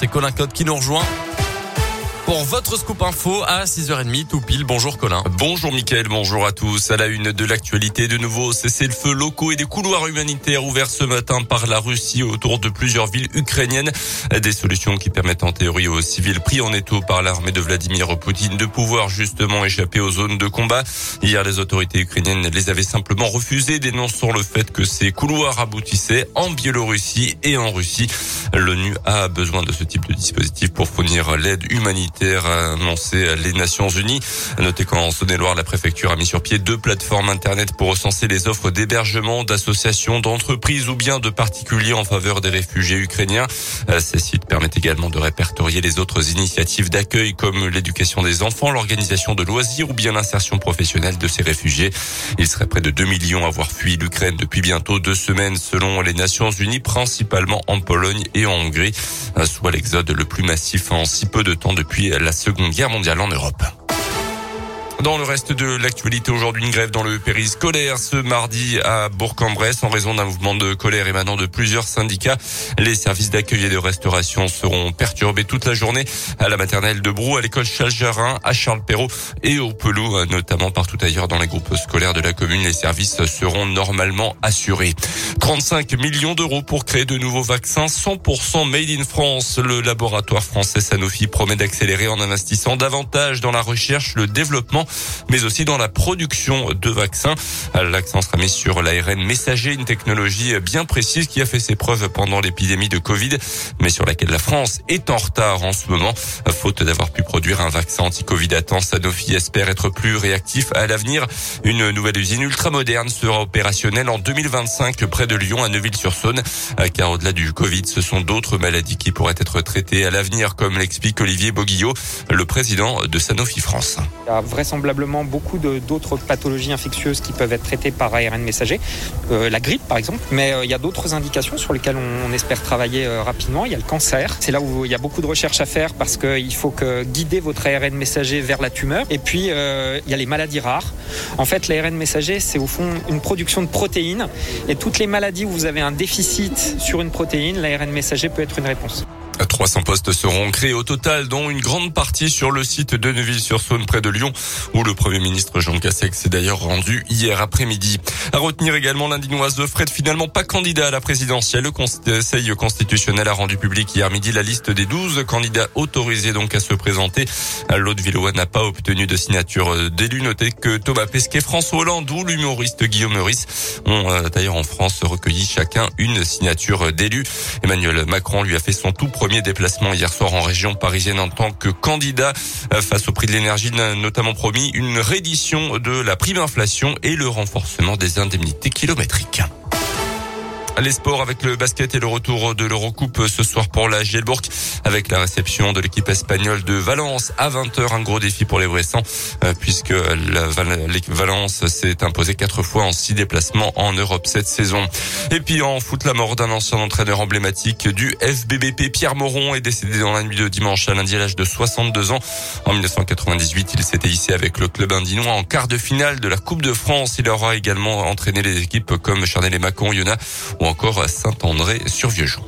C'est Colin Code qui nous rejoint pour votre scoop info à 6h30 tout pile. Bonjour Colin. Bonjour Mickaël, bonjour à tous. À la une de l'actualité, de nouveau cessez-le-feu locaux et des couloirs humanitaires ouverts ce matin par la Russie autour de plusieurs villes ukrainiennes. Des solutions qui permettent en théorie aux civils pris en étau par l'armée de Vladimir Poutine de pouvoir justement échapper aux zones de combat. Hier, les autorités ukrainiennes les avaient simplement refusées, dénonçant le fait que ces couloirs aboutissaient en Biélorussie et en Russie. L'ONU a besoin de ce type de dispositif pour fournir l'aide humanitaire a annoncé les Nations Unies. Notez qu'en Saône-et-Loire, la préfecture a mis sur pied deux plateformes internet pour recenser les offres d'hébergement d'associations, d'entreprises ou bien de particuliers en faveur des réfugiés ukrainiens. Euh, ces sites permettent également de répertorier les autres initiatives d'accueil comme l'éducation des enfants, l'organisation de loisirs ou bien l'insertion professionnelle de ces réfugiés. Il serait près de 2 millions à avoir fui l'Ukraine depuis bientôt deux semaines selon les Nations Unies, principalement en Pologne en Hongrie, euh, soit l'exode le plus massif en si peu de temps depuis la Seconde Guerre mondiale en Europe. Dans le reste de l'actualité aujourd'hui, une grève dans le périscolaire ce mardi à Bourg-en-Bresse en raison d'un mouvement de colère émanant de plusieurs syndicats. Les services d'accueil et de restauration seront perturbés toute la journée à la maternelle de Brou, à l'école Chalgerin, à Charles-Perrault et au Pelou, notamment partout ailleurs dans les groupes scolaires de la commune. Les services seront normalement assurés. 35 millions d'euros pour créer de nouveaux vaccins 100% made in France. Le laboratoire français Sanofi promet d'accélérer en investissant davantage dans la recherche, le développement mais aussi dans la production de vaccins. L'accent sera mis sur l'ARN messager, une technologie bien précise qui a fait ses preuves pendant l'épidémie de Covid, mais sur laquelle la France est en retard en ce moment, faute d'avoir pu produire un vaccin anti-Covid à temps. Sanofi espère être plus réactif à l'avenir. Une nouvelle usine ultra moderne sera opérationnelle en 2025 près de Lyon à Neuville-sur-Saône, car au-delà du Covid, ce sont d'autres maladies qui pourraient être traitées à l'avenir, comme l'explique Olivier Boguillot, le président de Sanofi France vraisemblablement beaucoup d'autres pathologies infectieuses qui peuvent être traitées par ARN messager, euh, la grippe par exemple, mais euh, il y a d'autres indications sur lesquelles on, espère travailler euh, rapidement. Il y a le cancer, c'est là où il y a beaucoup de recherches à faire parce qu'il faut que guider votre ARN messager vers la tumeur. Et puis il y a les maladies rares. En fait, l'ARN messager, c'est au fond une production de protéines et toutes les maladies où vous avez un déficit sur une protéine, l'ARN messager peut être une réponse. 300 postes seront créés au total, dont une grande partie sur le site de Neuville-sur-Saône près de Lyon, où le Premier ministre Jean Castex s'est d'ailleurs rendu hier après-midi. À retenir également l'indinoise de Fred, finalement pas candidat à la présidentielle. Le Conseil constitutionnel a rendu public hier midi la liste des 12 candidats autorisés donc à se présenter. L'autre Villois n'a pas obtenu de signature d'élu. Notez que Thomas Pesquet, François Hollande ou l'humoriste Guillaume Meurice ont euh, d'ailleurs en France recueilli chacun une signature d'élu. Emmanuel Macron lui a fait son tout premier déplacement hier soir en région parisienne en tant que candidat euh, face au prix de l'énergie, notamment promis une réédition de la prime inflation et le renforcement des indemnités kilométriques. Les sports avec le basket et le retour de l'Eurocoupe ce soir pour la Gielbourg avec la réception de l'équipe espagnole de Valence à 20h. Un gros défi pour les Bressans euh, puisque la Valence s'est imposée quatre fois en six déplacements en Europe cette saison. Et puis en foot, la mort d'un ancien entraîneur emblématique du FBBP, Pierre Moron, est décédé dans la nuit de dimanche à lundi à l'âge de 62 ans. En 1998, il s'était hissé avec le club indinois en quart de finale de la Coupe de France. Il aura également entraîné les équipes comme Charnel et Macon, Yona encore Saint-André sur Vieux-Jean.